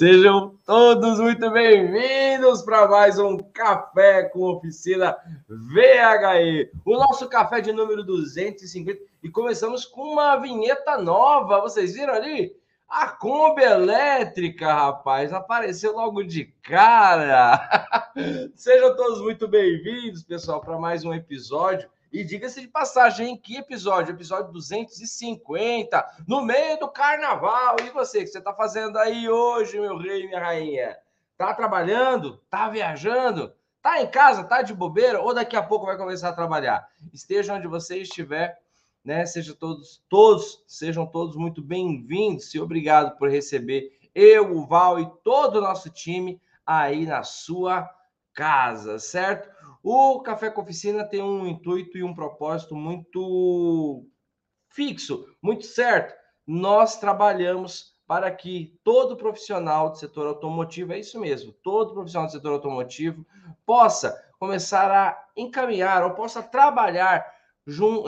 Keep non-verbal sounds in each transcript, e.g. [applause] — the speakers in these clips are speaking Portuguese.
Sejam todos muito bem-vindos para mais um Café com Oficina VHE. O nosso café de número 250. E começamos com uma vinheta nova. Vocês viram ali? A Kombi elétrica, rapaz, apareceu logo de cara. [laughs] Sejam todos muito bem-vindos, pessoal, para mais um episódio e diga-se de passagem, que episódio? Episódio 250, no meio do carnaval. E você, o que você está fazendo aí hoje, meu rei minha rainha? Tá trabalhando? Tá viajando? Tá em casa? Tá de bobeira? Ou daqui a pouco vai começar a trabalhar? Esteja onde você estiver, né? Sejam todos, todos, sejam todos muito bem-vindos e obrigado por receber eu, o Val e todo o nosso time aí na sua casa, certo? O Café com Oficina tem um intuito e um propósito muito fixo, muito certo. Nós trabalhamos para que todo profissional do setor automotivo, é isso mesmo, todo profissional do setor automotivo possa começar a encaminhar ou possa trabalhar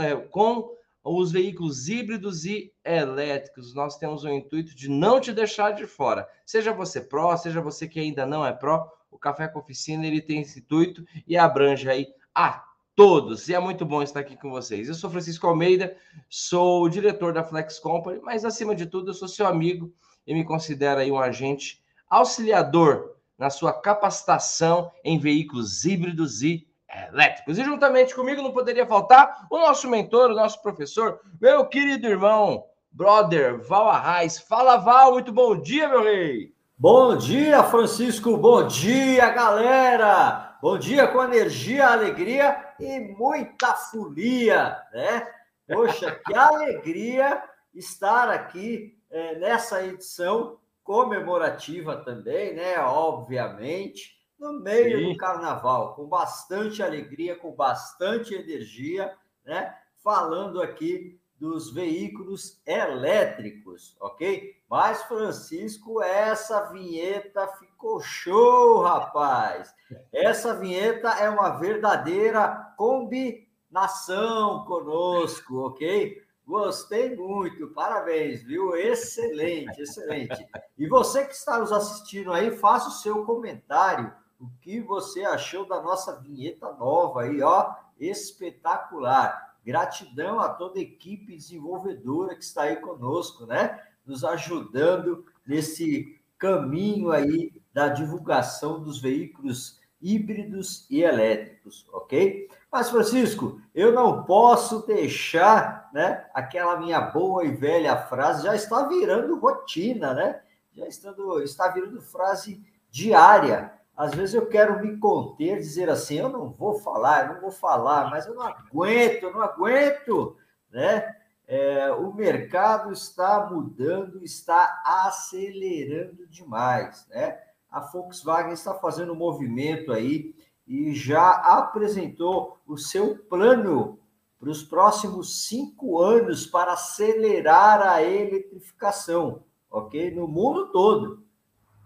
é, com os veículos híbridos e elétricos. Nós temos o intuito de não te deixar de fora. Seja você pró, seja você que ainda não é pró, o Café com Oficina ele tem esse intuito e abrange aí a todos. E é muito bom estar aqui com vocês. Eu sou Francisco Almeida, sou diretor da Flex Company, mas acima de tudo eu sou seu amigo e me considero aí um agente auxiliador na sua capacitação em veículos híbridos e elétricos. E juntamente comigo não poderia faltar o nosso mentor, o nosso professor, meu querido irmão, brother Val Arraes. Fala, Val, muito bom dia, meu rei! Bom dia, Francisco. Bom dia, galera. Bom dia com energia, alegria e muita folia, né? Poxa, [laughs] que alegria estar aqui é, nessa edição comemorativa também, né? Obviamente, no meio Sim. do carnaval, com bastante alegria, com bastante energia, né? Falando aqui dos veículos elétricos, ok? Mas, Francisco, essa vinheta ficou show, rapaz! Essa vinheta é uma verdadeira combinação conosco, ok? Gostei muito, parabéns, viu? Excelente, excelente. E você que está nos assistindo aí, faça o seu comentário. O que você achou da nossa vinheta nova aí, ó? Espetacular. Gratidão a toda a equipe desenvolvedora que está aí conosco, né? Nos ajudando nesse caminho aí da divulgação dos veículos híbridos e elétricos, ok? Mas, Francisco, eu não posso deixar, né, aquela minha boa e velha frase, já está virando rotina, né? Já estando, está virando frase diária. Às vezes eu quero me conter, dizer assim, eu não vou falar, eu não vou falar, mas eu não aguento, eu não aguento, né? É, o mercado está mudando, está acelerando demais, né? A Volkswagen está fazendo um movimento aí e já apresentou o seu plano para os próximos cinco anos para acelerar a eletrificação, ok? No mundo todo,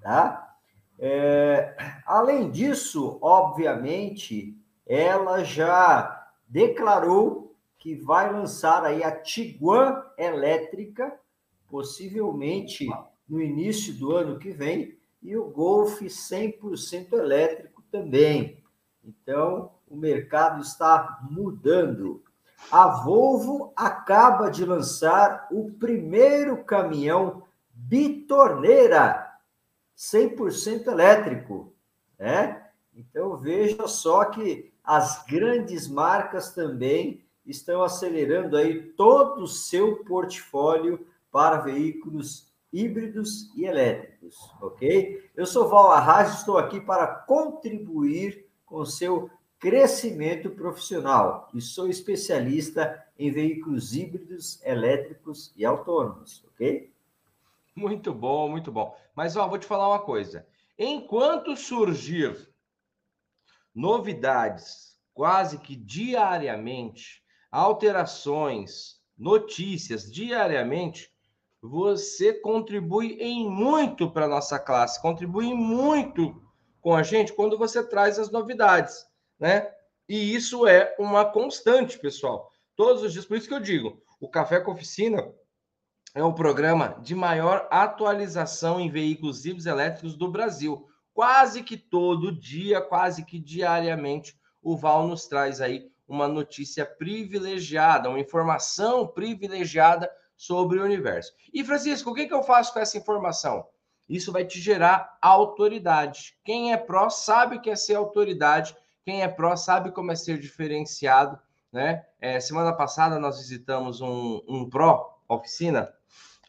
tá? É, além disso, obviamente, ela já declarou que vai lançar aí a Tiguan elétrica, possivelmente no início do ano que vem, e o Golf 100% elétrico também. Então, o mercado está mudando. A Volvo acaba de lançar o primeiro caminhão bitorneira 100% elétrico, né? Então veja só que as grandes marcas também estão acelerando aí todo o seu portfólio para veículos híbridos e elétricos, ok? Eu sou Val Arras, estou aqui para contribuir com o seu crescimento profissional e sou especialista em veículos híbridos, elétricos e autônomos, ok? Muito bom, muito bom. Mas ó, vou te falar uma coisa. Enquanto surgir novidades quase que diariamente, alterações, notícias diariamente, você contribui em muito para nossa classe, contribui muito com a gente quando você traz as novidades, né? E isso é uma constante, pessoal. Todos os dias, por isso que eu digo, o café com oficina é o programa de maior atualização em veículos híbridos elétricos do Brasil. Quase que todo dia, quase que diariamente, o Val nos traz aí uma notícia privilegiada, uma informação privilegiada sobre o universo. E Francisco, o que, que eu faço com essa informação? Isso vai te gerar autoridade. Quem é pró sabe o que é ser autoridade, quem é pró sabe como é ser diferenciado. Né? É, semana passada nós visitamos um, um pró oficina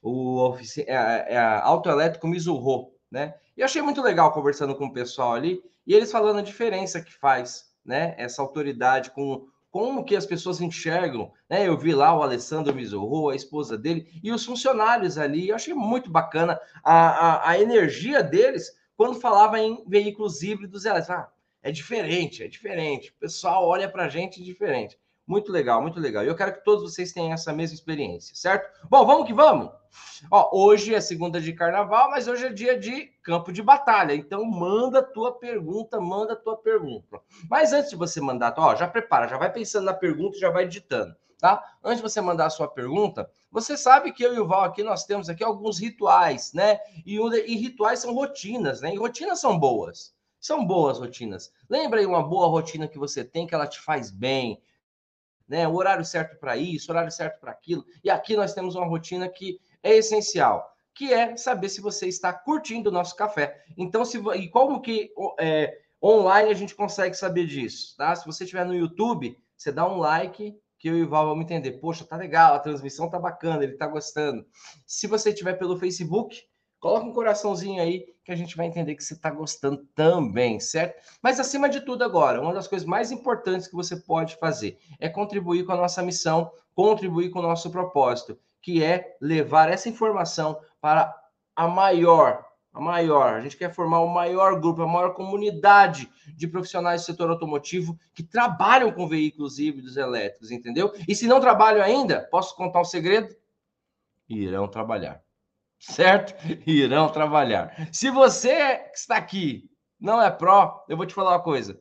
o ofici é, é autoelétrico Mizuho, né? E eu achei muito legal conversando com o pessoal ali e eles falando a diferença que faz, né? Essa autoridade com como que as pessoas enxergam, né? Eu vi lá o Alessandro Mizuho, a esposa dele e os funcionários ali. Eu achei muito bacana a, a, a energia deles quando falava em veículos híbridos elétricos. Ah, é diferente, é diferente. O pessoal olha para a gente diferente. Muito legal, muito legal. E eu quero que todos vocês tenham essa mesma experiência, certo? Bom, vamos que vamos. Ó, hoje é segunda de carnaval, mas hoje é dia de campo de batalha. Então manda tua pergunta, manda tua pergunta. Mas antes de você mandar, ó, já prepara, já vai pensando na pergunta e já vai digitando, tá? Antes de você mandar a sua pergunta, você sabe que eu e o Val aqui nós temos aqui alguns rituais, né? E, e rituais são rotinas, né? E rotinas são boas. São boas rotinas. Lembra aí uma boa rotina que você tem que ela te faz bem, né? O horário certo para isso, horário certo para aquilo. E aqui nós temos uma rotina que é essencial, que é saber se você está curtindo o nosso café. Então, se e como que é, online a gente consegue saber disso, tá? Se você estiver no YouTube, você dá um like que eu o Val vamos entender. Poxa, tá legal, a transmissão tá bacana, ele tá gostando. Se você estiver pelo Facebook, coloca um coraçãozinho aí que a gente vai entender que você está gostando também, certo? Mas acima de tudo agora, uma das coisas mais importantes que você pode fazer é contribuir com a nossa missão, contribuir com o nosso propósito, que é levar essa informação para a maior, a maior, a gente quer formar o maior grupo, a maior comunidade de profissionais do setor automotivo que trabalham com veículos híbridos elétricos, entendeu? E se não trabalham ainda, posso contar um segredo? Irão trabalhar certo? [laughs] Irão trabalhar. Se você que está aqui não é pró, eu vou te falar uma coisa.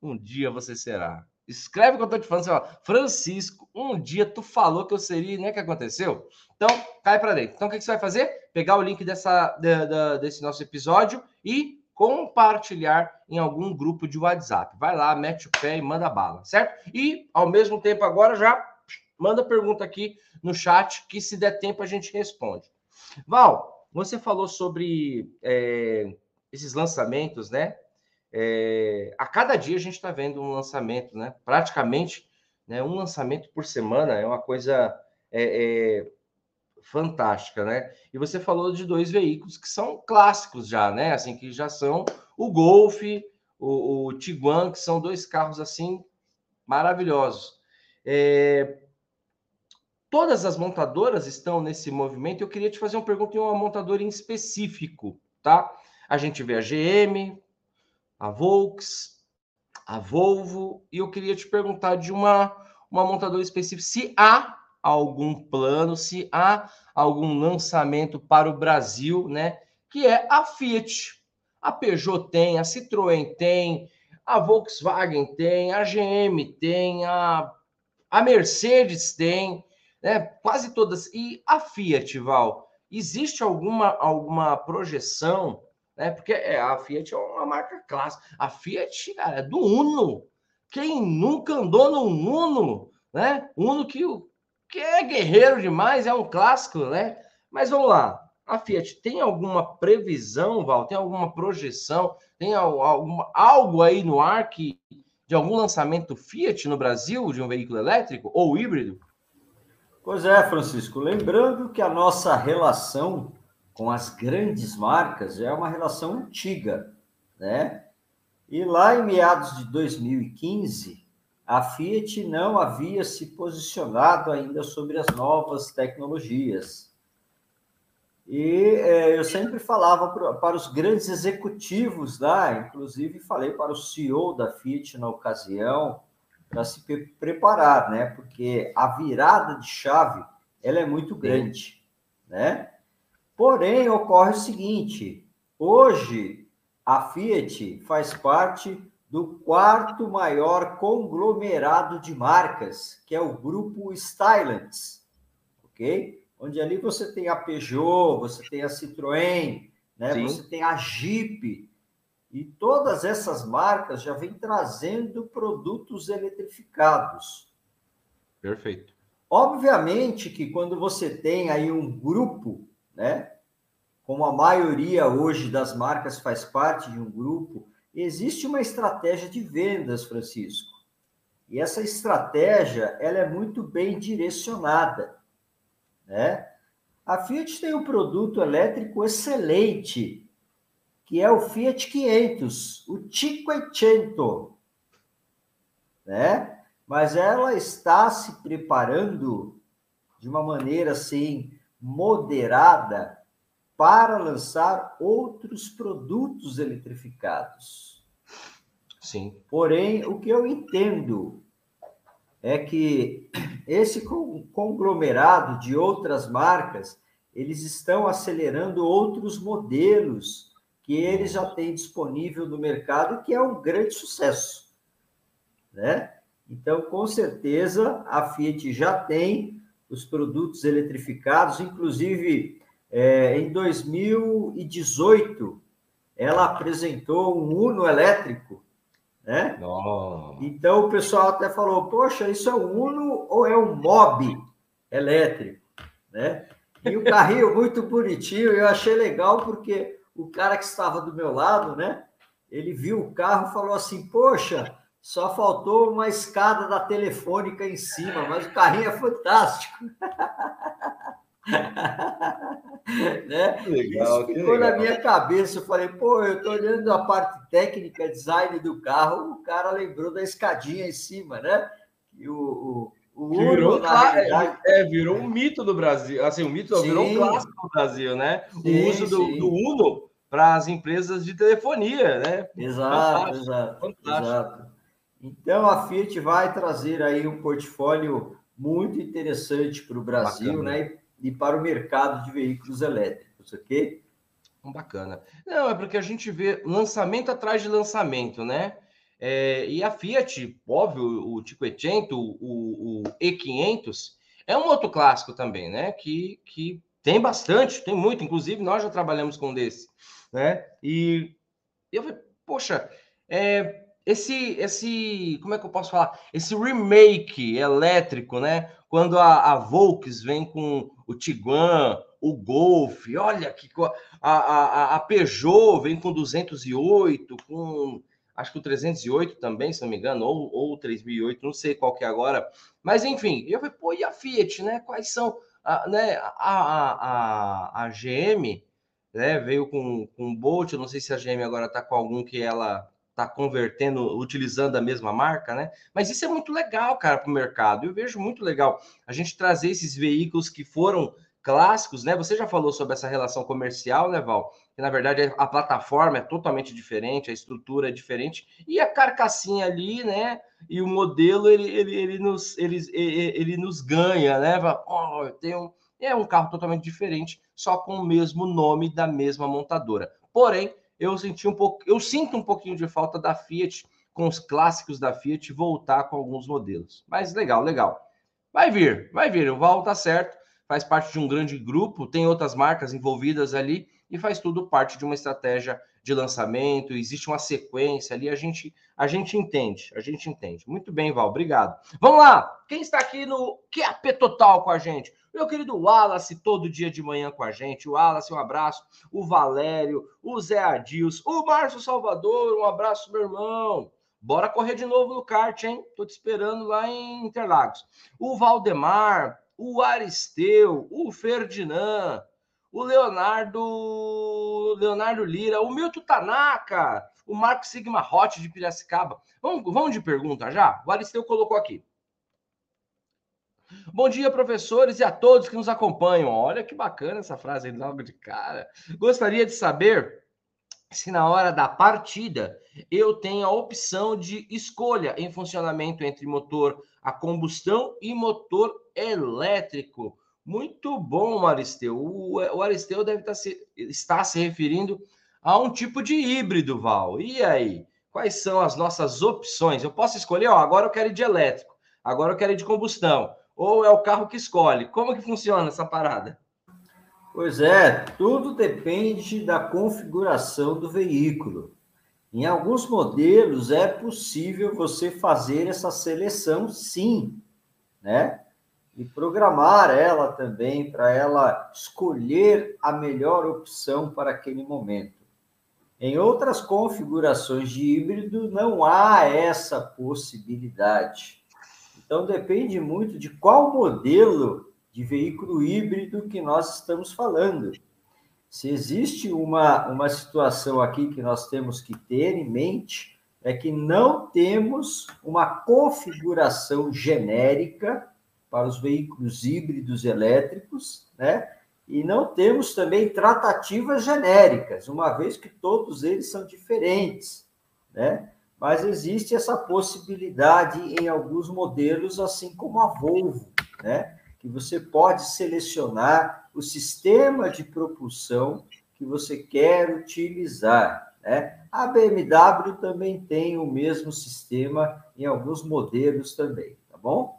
Um dia você será. Escreve o que eu estou te falando. Você fala, Francisco, um dia tu falou que eu seria, né? que aconteceu? Então, cai para dentro. Então, o que você vai fazer? Pegar o link dessa, de, de, desse nosso episódio e compartilhar em algum grupo de WhatsApp. Vai lá, mete o pé e manda bala, certo? E, ao mesmo tempo, agora já manda pergunta aqui no chat, que se der tempo a gente responde. Val, você falou sobre é, esses lançamentos, né? É, a cada dia a gente está vendo um lançamento, né? Praticamente né, um lançamento por semana é uma coisa é, é, fantástica, né? E você falou de dois veículos que são clássicos já, né? Assim, que já são o Golf, o, o Tiguan, que são dois carros assim maravilhosos. É, Todas as montadoras estão nesse movimento. Eu queria te fazer uma pergunta em uma montadora em específico, tá? A gente vê a GM, a Volks, a Volvo, e eu queria te perguntar de uma, uma montadora específica, se há algum plano, se há algum lançamento para o Brasil, né? Que é a Fiat. A Peugeot tem, a Citroën tem, a Volkswagen tem, a GM tem, a, a Mercedes tem né? Quase todas. E a Fiat, Val, existe alguma, alguma projeção, né? Porque é, a Fiat é uma marca clássica. A Fiat, cara, é do Uno. Quem nunca andou no Uno, né? Uno que, que é guerreiro demais, é um clássico, né? Mas vamos lá. A Fiat tem alguma previsão, Val? Tem alguma projeção? Tem alguma, algo aí no ar que, de algum lançamento Fiat no Brasil de um veículo elétrico ou híbrido? Pois é, Francisco. Lembrando que a nossa relação com as grandes marcas é uma relação antiga, né? E lá em meados de 2015, a Fiat não havia se posicionado ainda sobre as novas tecnologias. E é, eu sempre falava para, os grandes executivos lá, inclusive falei para o CEO da Fiat na ocasião, para se pre preparar, né? Porque a virada de chave ela é muito grande, né? Porém, ocorre o seguinte: hoje a Fiat faz parte do quarto maior conglomerado de marcas, que é o grupo Stylites, ok? onde ali você tem a Peugeot, você tem a Citroën, né? Você tem a Jeep, e todas essas marcas já vêm trazendo produtos eletrificados. Perfeito. Obviamente que quando você tem aí um grupo, né, como a maioria hoje das marcas faz parte de um grupo, existe uma estratégia de vendas, Francisco. E essa estratégia, ela é muito bem direcionada, né? A Fiat tem um produto elétrico excelente, que é o Fiat 500, o Cinquecento, né? Mas ela está se preparando de uma maneira assim moderada para lançar outros produtos eletrificados. Sim. Porém, o que eu entendo é que esse conglomerado de outras marcas, eles estão acelerando outros modelos que eles já têm disponível no mercado, que é um grande sucesso, né? Então, com certeza, a Fiat já tem os produtos eletrificados, inclusive é, em 2018, ela apresentou um Uno elétrico, né? Oh. Então o pessoal até falou: Poxa, isso é um Uno ou é um Mob elétrico, né? E o carrinho muito bonitinho, eu achei legal porque o cara que estava do meu lado, né? Ele viu o carro e falou assim: Poxa, só faltou uma escada da telefônica em cima, mas o carrinho é fantástico. [laughs] né? Legal, Isso ficou legal. na minha cabeça. Eu falei, pô, eu tô olhando a parte técnica, design do carro, o cara lembrou da escadinha em cima, né? E o, o, o virou, Uno, realidade... é, virou um mito do Brasil, assim, um mito, sim. virou um clássico do Brasil, né? Sim, o uso do, do Uno para as empresas de telefonia, né? Exato, fantástico, exato, fantástico. exato. Então a Fiat vai trazer aí um portfólio muito interessante para o Brasil, Bacana. né? e para o mercado de veículos elétricos, ok? Bacana. Não, é porque a gente vê lançamento atrás de lançamento, né? É, e a Fiat, óbvio, o Cinquecento, o, o E500, é um outro clássico também, né? Que, que tem bastante, tem muito, inclusive nós já trabalhamos com um desse, né? E eu falei, poxa, é, esse, esse, como é que eu posso falar? Esse remake elétrico, né? Quando a, a Volks vem com o Tiguan, o Golf, olha que a, a, a Peugeot vem com 208, com acho que o 308 também, se não me engano, ou, ou o 3008, não sei qual que é agora. Mas enfim, eu falei, pô, e a Fiat, né? Quais são? A, né, a, a, a, a GM né, veio com, com Bolt, eu não sei se a GM agora está com algum que ela está convertendo, utilizando a mesma marca, né? Mas isso é muito legal, cara, para o mercado. Eu vejo muito legal a gente trazer esses veículos que foram clássicos, né? Você já falou sobre essa relação comercial, né, Val? Que na verdade a plataforma é totalmente diferente, a estrutura é diferente e a carcassinha ali, né? E o modelo ele, ele, ele, nos, ele, ele, nos ganha, né? Oh, tem um, é um carro totalmente diferente, só com o mesmo nome da mesma montadora. Porém, eu senti um pouco, eu sinto um pouquinho de falta da Fiat com os clássicos da Fiat voltar com alguns modelos. Mas legal, legal. Vai vir, vai vir. O Val tá certo, faz parte de um grande grupo, tem outras marcas envolvidas ali e faz tudo parte de uma estratégia de lançamento, existe uma sequência ali, a gente a gente entende, a gente entende. Muito bem, Val, obrigado. Vamos lá. Quem está aqui no QAP Total com a gente? Meu querido Wallace, todo dia de manhã com a gente. O Wallace, um abraço. O Valério, o Zé Adils, o Márcio Salvador, um abraço, meu irmão. Bora correr de novo no kart, hein? Tô te esperando lá em Interlagos. O Valdemar, o Aristeu, o Ferdinand, o Leonardo, Leonardo Lira, o Milton Tanaka, o Marco Sigma Hot de Piracicaba. Vamos, vamos de pergunta já? O Aristeu colocou aqui. Bom dia, professores, e a todos que nos acompanham. Olha que bacana essa frase aí logo de cara. Gostaria de saber se na hora da partida eu tenho a opção de escolha em funcionamento entre motor a combustão e motor elétrico. Muito bom, Aristeu. O, Aristeu deve estar se, estar se referindo a um tipo de híbrido, Val. E aí? Quais são as nossas opções? Eu posso escolher, ó, agora eu quero ir de elétrico, agora eu quero ir de combustão ou é o carro que escolhe? Como que funciona essa parada? Pois é, tudo depende da configuração do veículo. Em alguns modelos é possível você fazer essa seleção, sim, né? E programar ela também para ela escolher a melhor opção para aquele momento. Em outras configurações de híbrido não há essa possibilidade. Então depende muito de qual modelo de veículo híbrido que nós estamos falando. Se existe uma, uma situação aqui que nós temos que ter em mente, é que não temos uma configuração genérica para os veículos híbridos elétricos, né? E não temos também tratativas genéricas, uma vez que todos eles são diferentes, né? Mas existe essa possibilidade em alguns modelos, assim como a Volvo, né? Que você pode selecionar o sistema de propulsão que você quer utilizar. Né? A BMW também tem o mesmo sistema em alguns modelos também, tá bom?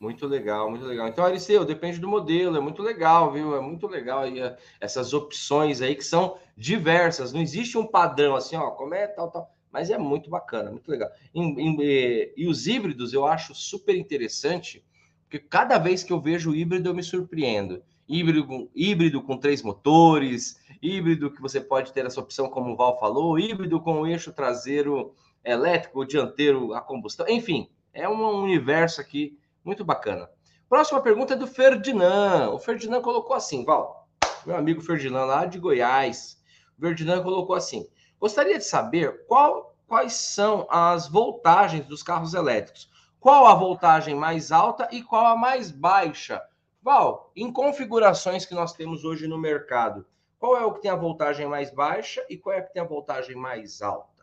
Muito legal, muito legal. Então, Ariceu, depende do modelo, é muito legal, viu? É muito legal aí eh, essas opções aí que são diversas. Não existe um padrão assim, ó, como é tal, tal. Mas é muito bacana, muito legal. E, e, e os híbridos eu acho super interessante, porque cada vez que eu vejo o híbrido eu me surpreendo híbrido, híbrido com três motores, híbrido que você pode ter essa opção, como o Val falou, híbrido com eixo traseiro elétrico, dianteiro a combustão, enfim, é um universo aqui muito bacana. Próxima pergunta é do Ferdinand. O Ferdinand colocou assim, Val, meu amigo Ferdinand lá de Goiás. O Ferdinand colocou assim: gostaria de saber qual, quais são as voltagens dos carros elétricos. Qual a voltagem mais alta e qual a mais baixa Val, em configurações que nós temos hoje no mercado, qual é o que tem a voltagem mais baixa e qual é o que tem a voltagem mais alta?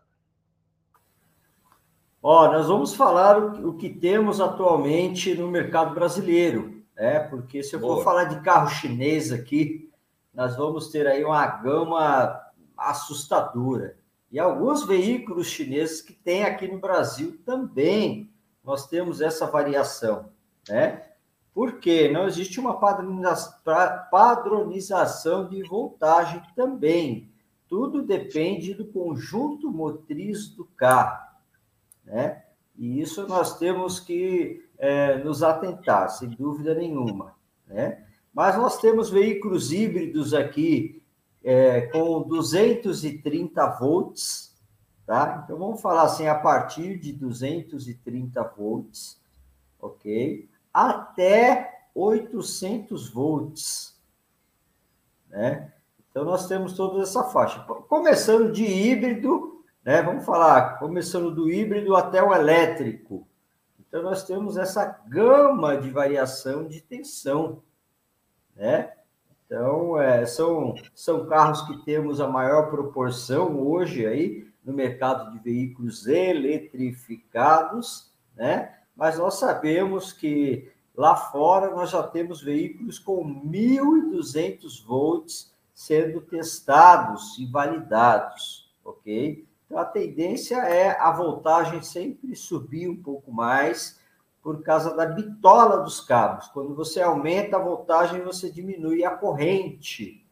Ó, nós vamos falar o, que temos atualmente no mercado brasileiro, né? Porque se eu Boa. for falar de carro chinês aqui, nós vamos ter aí uma gama assustadora. E alguns veículos chineses que tem aqui no Brasil também nós temos essa variação, né? Porque não existe uma padronização de voltagem também. Tudo depende do conjunto motriz do carro, né? E isso nós temos que é, nos atentar, sem dúvida nenhuma, né? Mas nós temos veículos híbridos aqui é, com 230 volts, tá? Então vamos falar assim, a partir de 230 volts, ok? até 800 volts, né? Então nós temos toda essa faixa, começando de híbrido, né? Vamos falar, começando do híbrido até o elétrico. Então nós temos essa gama de variação de tensão, né? Então é, são são carros que temos a maior proporção hoje aí no mercado de veículos eletrificados, né? mas nós sabemos que lá fora nós já temos veículos com 1.200 volts sendo testados e validados, ok? Então a tendência é a voltagem sempre subir um pouco mais por causa da bitola dos cabos. Quando você aumenta a voltagem, você diminui a corrente,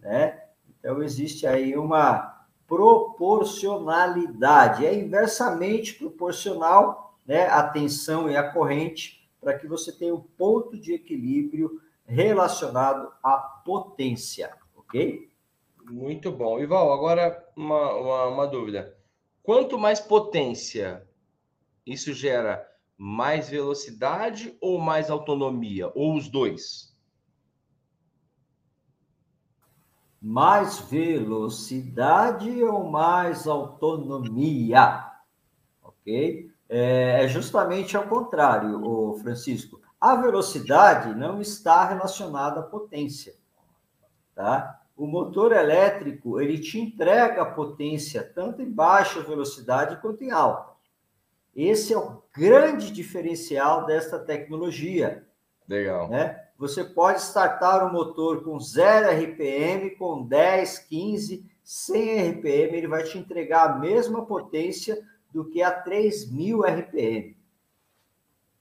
né? Então existe aí uma proporcionalidade, é inversamente proporcional né, a tensão e a corrente, para que você tenha um ponto de equilíbrio relacionado à potência, ok? Muito bom. Ival, agora uma, uma, uma dúvida. Quanto mais potência, isso gera mais velocidade ou mais autonomia? Ou os dois? Mais velocidade ou mais autonomia? Ok? É, é justamente ao contrário, o Francisco. A velocidade não está relacionada à potência, tá? O motor elétrico, ele te entrega potência tanto em baixa velocidade quanto em alta. Esse é o grande diferencial desta tecnologia. Legal. Né? Você pode startar o motor com 0 RPM, com 10, 15, 100 RPM, ele vai te entregar a mesma potência do que a 3.000 RPM,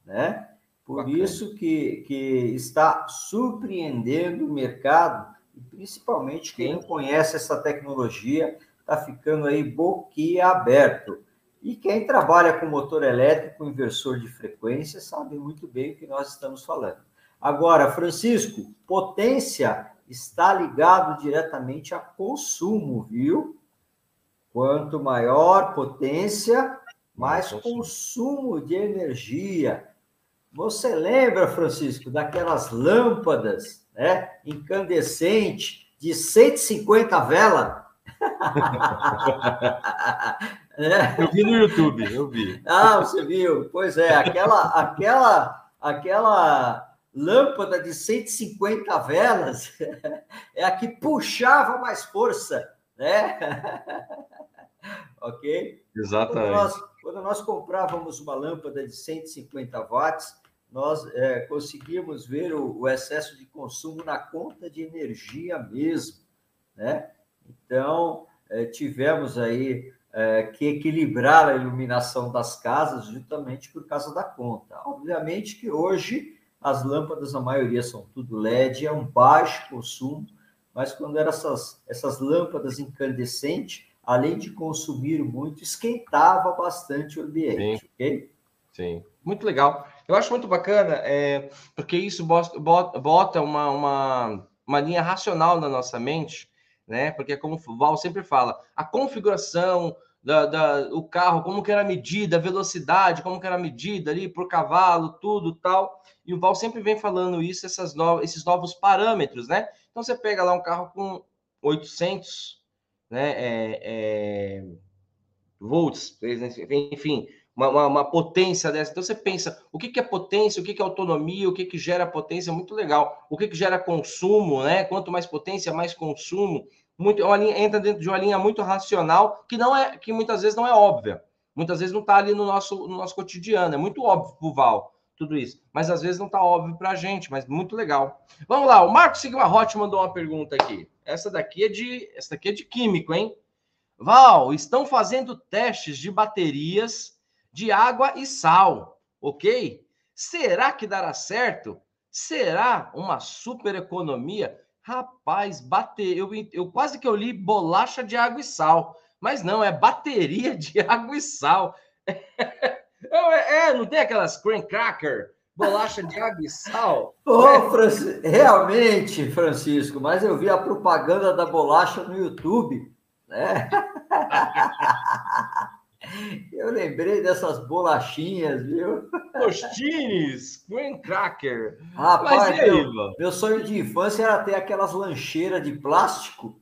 né? Por Bacana. isso que, que está surpreendendo o mercado, principalmente quem não conhece essa tecnologia, está ficando aí boquiaberto. E quem trabalha com motor elétrico, inversor de frequência, sabe muito bem o que nós estamos falando. Agora, Francisco, potência está ligado diretamente a consumo, viu? Quanto maior potência, mais consumo de energia. Você lembra, Francisco, daquelas lâmpadas né, incandescentes de 150 velas? [laughs] É. Eu vi no YouTube, eu vi. Ah, você viu? Pois é, aquela, aquela, aquela lâmpada de 150 velas [laughs] é a que puxava mais força, né? [laughs] ok? Exatamente. Quando nós, quando nós, comprávamos uma lâmpada de 150 watts, nós é, conseguíamos ver o, o excesso de consumo na conta de energia mesmo, né? Então, é, tivemos aí é, que equilibrar a iluminação das casas justamente por causa da conta. Obviamente que hoje as lâmpadas, a maioria são tudo LED, é um baixo consumo, mas quando eram essas, essas lâmpadas incandescentes, além de consumir muito, esquentava bastante o ambiente, Sim. ok? Sim, muito legal. Eu acho muito bacana, é, porque isso bota uma, uma, uma linha racional na nossa mente, né? Porque como o Val sempre fala, a configuração da, da, o carro, como que era a medida, a velocidade, como que era a medida ali por cavalo, tudo tal. E o Val sempre vem falando isso, essas novas, esses novos parâmetros, né? Então você pega lá um carro com 800, né? É, é, volts, enfim, uma, uma, uma, potência dessa. Então você pensa, o que, que é potência, o que, que é autonomia, o que, que gera potência, muito legal. O que, que gera consumo, né? Quanto mais potência, mais consumo. Muito, é uma linha, entra dentro de uma linha muito racional, que não é, que muitas vezes não é óbvia. Muitas vezes não está ali no nosso, no nosso cotidiano. É muito óbvio para o Val tudo isso. Mas às vezes não está óbvio para a gente, mas muito legal. Vamos lá, o Marcos Sigma Hot mandou uma pergunta aqui. Essa daqui é de, essa daqui é de químico, hein? Val, estão fazendo testes de baterias de água e sal, ok? Será que dará certo? Será uma super economia? Rapaz, bater, eu, eu quase que eu li bolacha de água e sal, mas não, é bateria de [laughs] água e sal. É, é não tem aquelas cream cracker, bolacha de água e sal? Oh, é. Realmente, Francisco, mas eu vi a propaganda da bolacha no YouTube, né? [laughs] [laughs] Eu lembrei dessas bolachinhas, viu? [laughs] Tostines, Green Cracker. Rapaz, aí, meu, meu, sonho de infância era ter aquelas lancheiras de plástico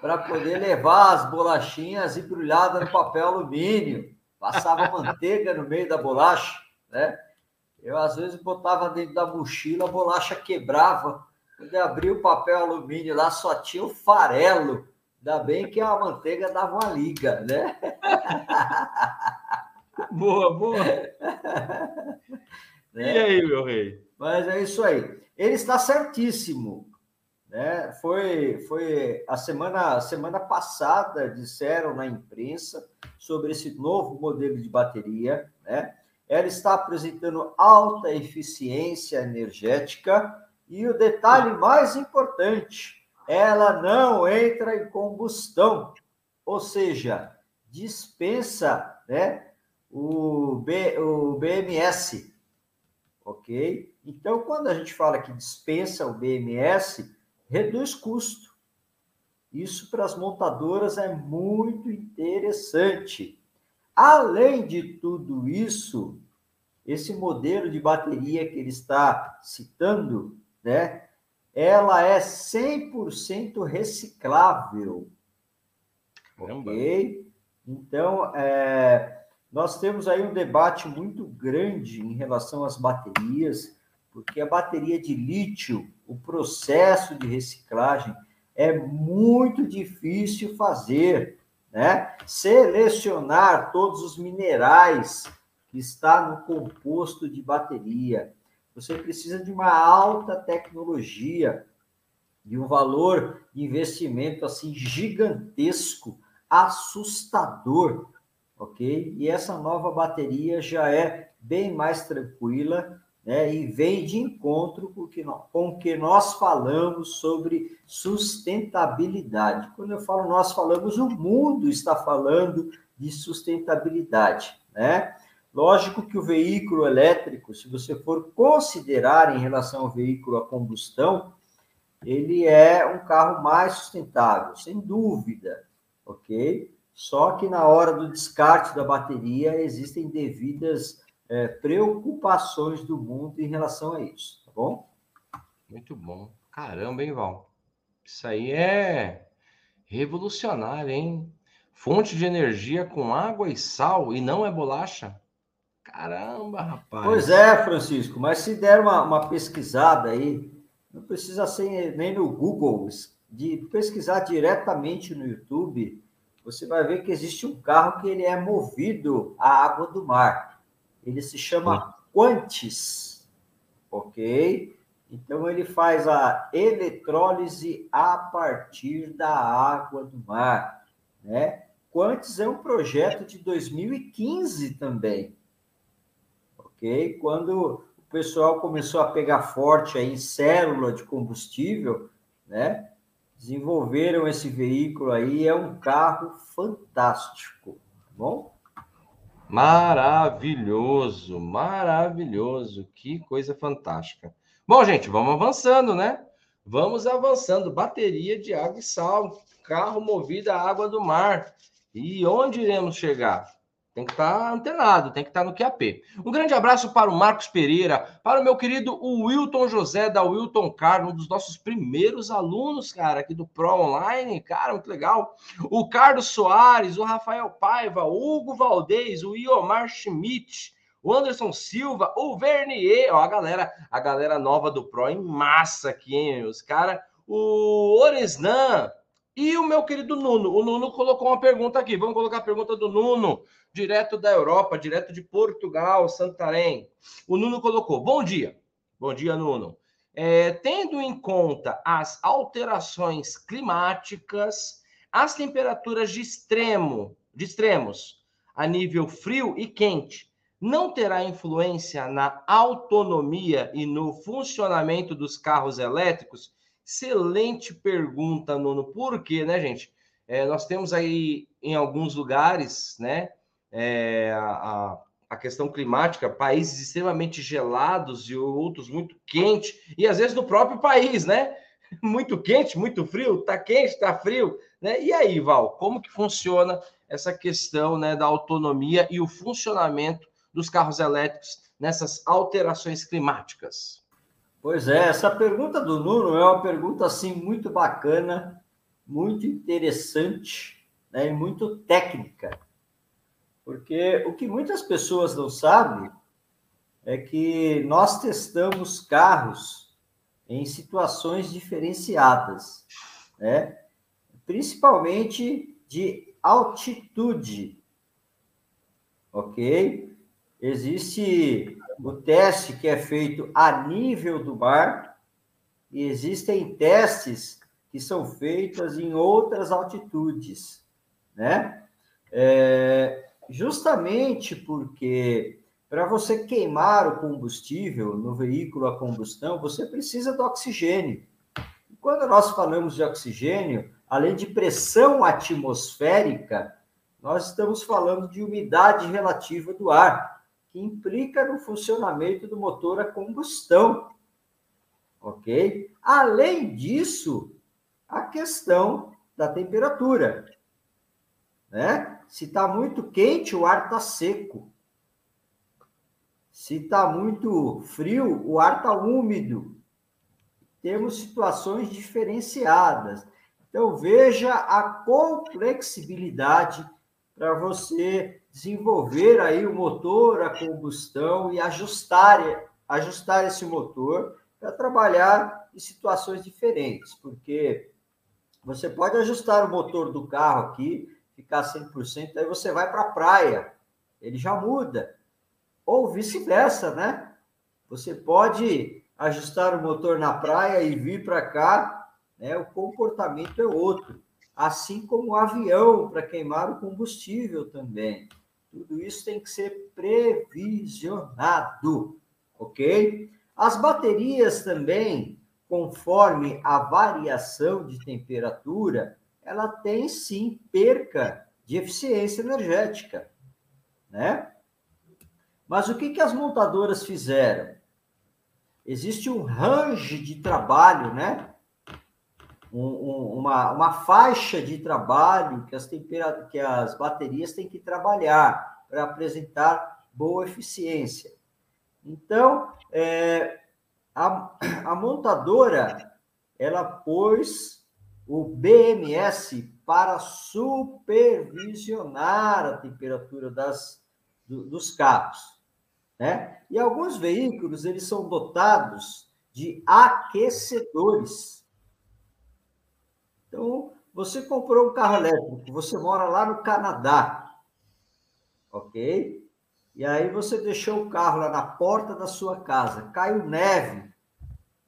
para poder levar as bolachinhas embrulhadas no papel alumínio. Passava manteiga no meio da bolacha, né? Eu, às vezes, botava dentro da mochila, a bolacha quebrava. Quando eu abria o papel alumínio lá, só tinha o farelo Ainda bem que a manteiga dava uma liga, né? [laughs] boa, boa. [laughs] Né? E aí, meu rei? Mas é isso aí. Ele está certíssimo. Né? Foi, foi a semana, semana passada, disseram na imprensa sobre esse novo modelo de bateria. Né? Ela está apresentando alta eficiência energética e o detalhe mais importante, ela não entra em combustão, ou seja, dispensa né, o, B, o BMS, ok? Então, quando a gente fala que dispensa o BMS, reduz custo. Isso para as montadoras é muito interessante. Além de tudo isso, esse modelo de bateria que ele está citando, né, ela é 100% reciclável. Caramba. Ok? Então, é, nós temos aí um debate muito grande em relação às baterias, porque a bateria de lítio, o processo de reciclagem é muito difícil fazer, né? Selecionar todos os minerais que está no composto de bateria você precisa de uma alta tecnologia, de um valor de investimento assim gigantesco, assustador, ok? E essa nova bateria já é bem mais tranquila, né, e vem de encontro com, que nós, com o que nós falamos sobre sustentabilidade. Quando eu falo nós falamos, o mundo está falando de sustentabilidade, né? Lógico que o veículo elétrico, se você for considerar em relação ao veículo a combustão, ele é um carro mais sustentável, sem dúvida, ok? Só que na hora do descarte da bateria existem devidas é, preocupações do mundo em relação a isso, tá bom? Muito bom. Caramba, hein, Val? Isso aí é revolucionário, hein? Fonte de energia com água e sal e não é bolacha? Caramba, rapaz. Pois é, Francisco, mas se der uma, uma pesquisada aí, não precisa ser nem no Google, de pesquisar diretamente no YouTube, você vai ver que existe um carro que ele é movido à água do mar. Ele se chama Quantis, ok? Então ele faz a eletrólise a partir da água do mar, né? Quantis é um projeto de 2015 também, ok? Quando o pessoal começou a pegar forte aí em célula de combustível, né? Desenvolveram esse veículo aí, é um carro fantástico, tá bom? Maravilhoso, maravilhoso, que coisa fantástica. Bom, gente, vamos avançando, né? Vamos avançando. Bateria de água e sal, carro movido à água do mar. E onde iremos chegar? Tem que estar tá antenado, tem que estar tá no QAP. Um grande abraço para o Marcos Pereira, para o meu querido Wilton José da Wilton Carlos, um dos nossos primeiros alunos, cara, aqui do Pro Online, cara, muito legal. O Carlos Soares, o Rafael Paiva, o Hugo Valdez, o Iomar Schmidt, o Anderson Silva, o Vernier, ó, a galera, a galera nova do Pro em massa aqui, hein, os cara, o Oresnan, e o meu querido Nuno, o Nuno colocou uma pergunta aqui. Vamos colocar a pergunta do Nuno, direto da Europa, direto de Portugal, Santarém. O Nuno colocou: Bom dia. Bom dia, Nuno. É, tendo em conta as alterações climáticas, as temperaturas de extremo, de extremos, a nível frio e quente, não terá influência na autonomia e no funcionamento dos carros elétricos? Excelente pergunta, Nuno. Por quê, né, gente? É, nós temos aí em alguns lugares, né, é, a, a questão climática, países extremamente gelados e outros muito quentes, e às vezes no próprio país, né? [laughs] Muito quente, muito frio, tá quente, tá frio, né? E aí, Val, como que funciona essa questão né, da autonomia e o funcionamento dos carros elétricos nessas alterações climáticas? Pois é, essa pergunta do Nuno é uma pergunta assim muito bacana, muito interessante né, e muito técnica. Porque o que muitas pessoas não sabem é que nós testamos carros em situações diferenciadas, né? principalmente de altitude, ok? Existe o teste que é feito a nível do mar e existem testes que são feitos em outras altitudes, né? É, justamente porque para você queimar o combustível no veículo a combustão, você precisa do oxigênio. E quando nós falamos de oxigênio, além de pressão atmosférica, nós estamos falando de umidade relativa do ar implica no funcionamento do motor a combustão. Ok? Além disso, a questão da temperatura. Né? Se está muito quente, o ar está seco. Se está muito frio, o ar está úmido. Temos situações diferenciadas. Então, veja a complexibilidade para você desenvolver aí o motor a combustão e ajustar, ajustar esse motor para trabalhar em situações diferentes, porque você pode ajustar o motor do carro aqui, ficar 100%, aí você vai para a praia, ele já muda. Ou vice-versa, né? Você pode ajustar o motor na praia e vir para cá, né? O comportamento é outro assim como o avião para queimar o combustível também. Tudo isso tem que ser previsionado, ok? As baterias também, conforme a variação de temperatura, ela tem sim perca de eficiência energética, né? Mas o que, que as montadoras fizeram? Existe um range de trabalho, né? Um, um, uma, uma faixa de trabalho que as, tempera que as baterias têm que trabalhar para apresentar boa eficiência. Então, é, a, a montadora ela pôs o BMS para supervisionar a temperatura das, do, dos carros. Né? E alguns veículos eles são dotados de aquecedores. Então, você comprou um carro elétrico, você mora lá no Canadá, ok? E aí você deixou o carro lá na porta da sua casa, caiu neve,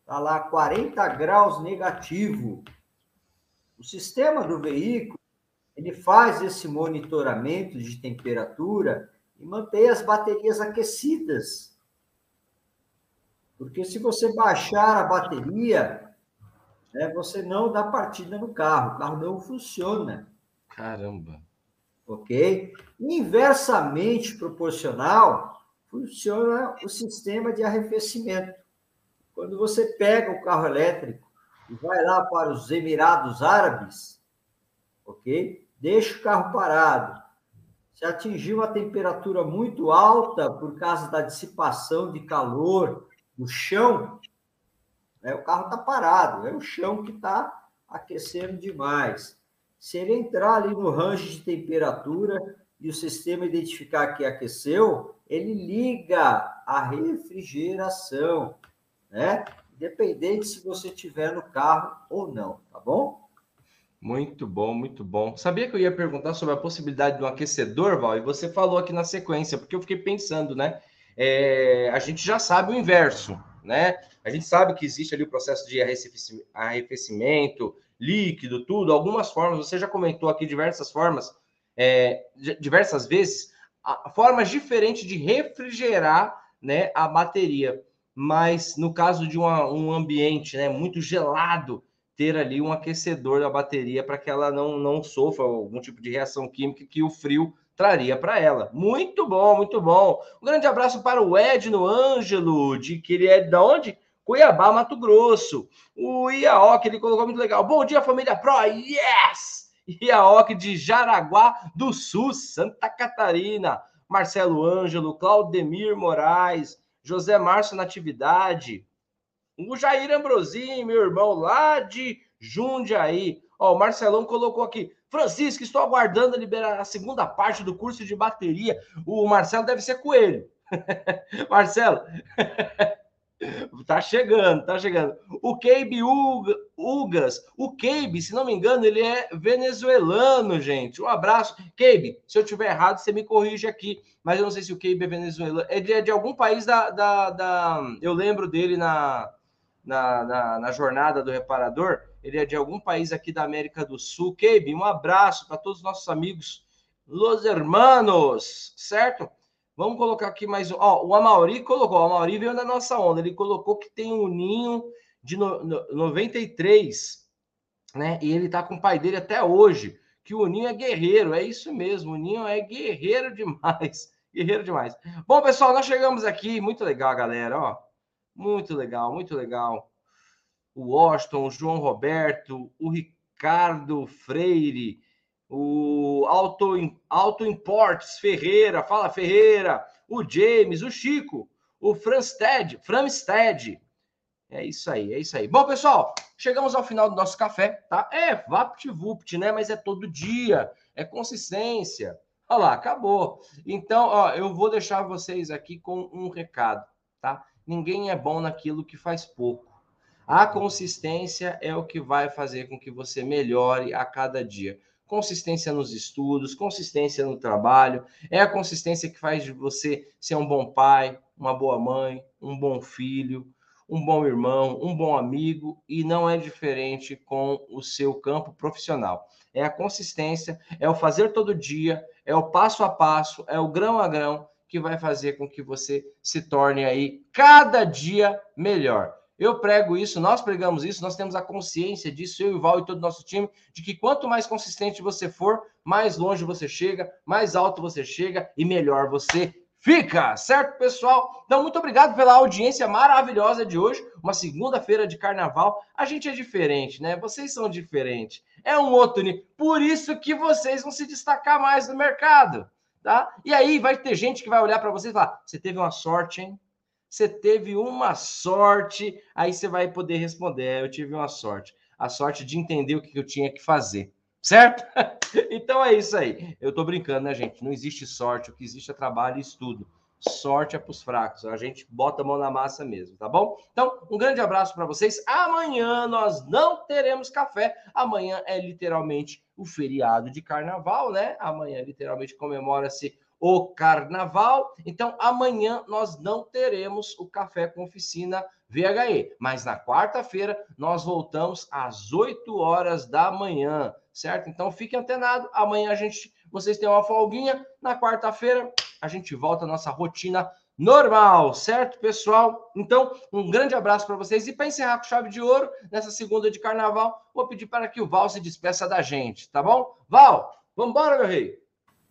tá lá 40 graus negativo. O sistema do veículo, ele faz esse monitoramento de temperatura e mantém as baterias aquecidas. Porque se você baixar a bateria, né, você não dá partida no carro, o carro não funciona. Caramba! ok? Inversamente proporcional funciona o sistema de arrefecimento. Quando você pega o carro elétrico e vai lá para os Emirados Árabes, ok? Deixa o carro parado. Se atingir uma temperatura muito alta por causa da dissipação de calor no chão, né, o carro está parado, é o chão que está aquecendo demais. Se ele entrar ali no range de temperatura e o sistema identificar que aqueceu, ele liga a refrigeração, né? Independente se você tiver no carro ou não, tá bom? Muito bom, muito bom. Sabia que eu ia perguntar sobre a possibilidade de um aquecedor, Val? E você falou aqui na sequência, porque eu fiquei pensando, né? É, a gente já sabe o inverso, né? A gente sabe que existe ali o processo de arrefecimento, líquido, tudo, algumas formas, você já comentou aqui diversas formas, é, diversas vezes, formas diferentes de refrigerar né, a bateria. Mas no caso de uma, um ambiente né, muito gelado, ter ali um aquecedor da bateria para que ela não, não sofra algum tipo de reação química que o frio traria para ela. Muito bom, muito bom. Um grande abraço para o Edno Ângelo, de que ele é de onde? Cuiabá, Mato Grosso. O Iaoque, ele colocou muito legal. Bom dia, família Pro. Yes! Iaoque de Jaraguá do Sul, Santa Catarina. Marcelo Ângelo, Claudemir Moraes, José Márcio Natividade. O Jair Ambrosim, meu irmão, lá de Jundiaí. Ó, o Marcelão colocou aqui. Francisco, estou aguardando liberar a segunda parte do curso de bateria. O Marcelo deve ser coelho. [laughs] Marcelo, [laughs] Tá chegando, tá chegando. O Keibe Ugas, o Keibe, se não me engano, ele é venezuelano, gente. Um abraço. Keibe, se eu tiver errado, você me corrige aqui. Mas eu não sei se o Keibe é venezuelano. É de, é de algum país da, da, da, Eu lembro dele na, na, na, na, jornada do reparador. Ele é de algum país aqui da América do Sul. Keibe, um abraço para todos os nossos amigos, los hermanos, certo? Vamos colocar aqui mais um. Ó, o Amauri colocou, o Amauri veio da nossa onda, ele colocou que tem um ninho de no, no, 93, né? E ele tá com o pai dele até hoje, que o Ninho é guerreiro, é isso mesmo, o Ninho é guerreiro demais, [laughs] guerreiro demais. Bom, pessoal, nós chegamos aqui, muito legal, galera, ó. Muito legal, muito legal. O Washington, o João Roberto, o Ricardo Freire, o Auto, Auto Imports Ferreira, fala Ferreira, o James, o Chico, o Franstead, Framstead. É isso aí, é isso aí. Bom, pessoal, chegamos ao final do nosso café, tá? É VaptVupt, né? Mas é todo dia, é consistência. Olha lá, acabou. Então, ó, eu vou deixar vocês aqui com um recado, tá? Ninguém é bom naquilo que faz pouco. A consistência é o que vai fazer com que você melhore a cada dia consistência nos estudos, consistência no trabalho, é a consistência que faz de você ser um bom pai, uma boa mãe, um bom filho, um bom irmão, um bom amigo, e não é diferente com o seu campo profissional. É a consistência, é o fazer todo dia, é o passo a passo, é o grão a grão que vai fazer com que você se torne aí cada dia melhor. Eu prego isso, nós pregamos isso, nós temos a consciência disso, eu e o Val e todo o nosso time, de que quanto mais consistente você for, mais longe você chega, mais alto você chega e melhor você fica, certo, pessoal? Então, muito obrigado pela audiência maravilhosa de hoje, uma segunda-feira de carnaval. A gente é diferente, né? Vocês são diferentes. É um outro nível. Por isso que vocês vão se destacar mais no mercado, tá? E aí vai ter gente que vai olhar para vocês e falar: você teve uma sorte, hein? Você teve uma sorte. Aí você vai poder responder: é, eu tive uma sorte. A sorte de entender o que eu tinha que fazer. Certo? [laughs] então é isso aí. Eu tô brincando, né, gente? Não existe sorte, o que existe é trabalho e estudo. Sorte é para os fracos. A gente bota a mão na massa mesmo, tá bom? Então, um grande abraço para vocês. Amanhã nós não teremos café. Amanhã é literalmente o feriado de carnaval, né? Amanhã literalmente comemora-se o carnaval. Então, amanhã nós não teremos o café com oficina VHE, mas na quarta-feira nós voltamos às 8 horas da manhã, certo? Então, fique antenado. Amanhã a gente, vocês têm uma folguinha. Na quarta-feira a gente volta à nossa rotina normal, certo, pessoal? Então, um grande abraço para vocês. E para encerrar com chave de ouro, nessa segunda de carnaval, vou pedir para que o Val se despeça da gente, tá bom? Val, vamos embora, meu rei.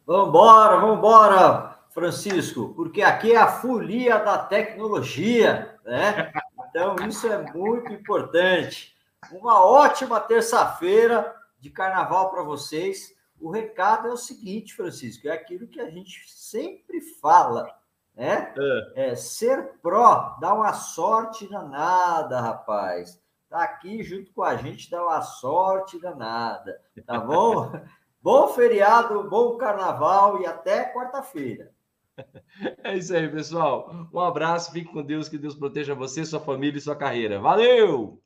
Vambora, vambora, Francisco, porque aqui é a folia da tecnologia, né? Então, isso é muito importante. Uma ótima terça-feira de carnaval para vocês. O recado é o seguinte, Francisco, é aquilo que a gente sempre fala, né? É, é ser pró dá uma sorte danada, rapaz. Tá aqui junto com a gente, dá uma sorte danada, tá bom? [laughs] Bom feriado, bom carnaval e até quarta-feira. [laughs] É isso aí, pessoal. Um abraço, fique com Deus, que Deus proteja você, sua família e sua carreira. Valeu!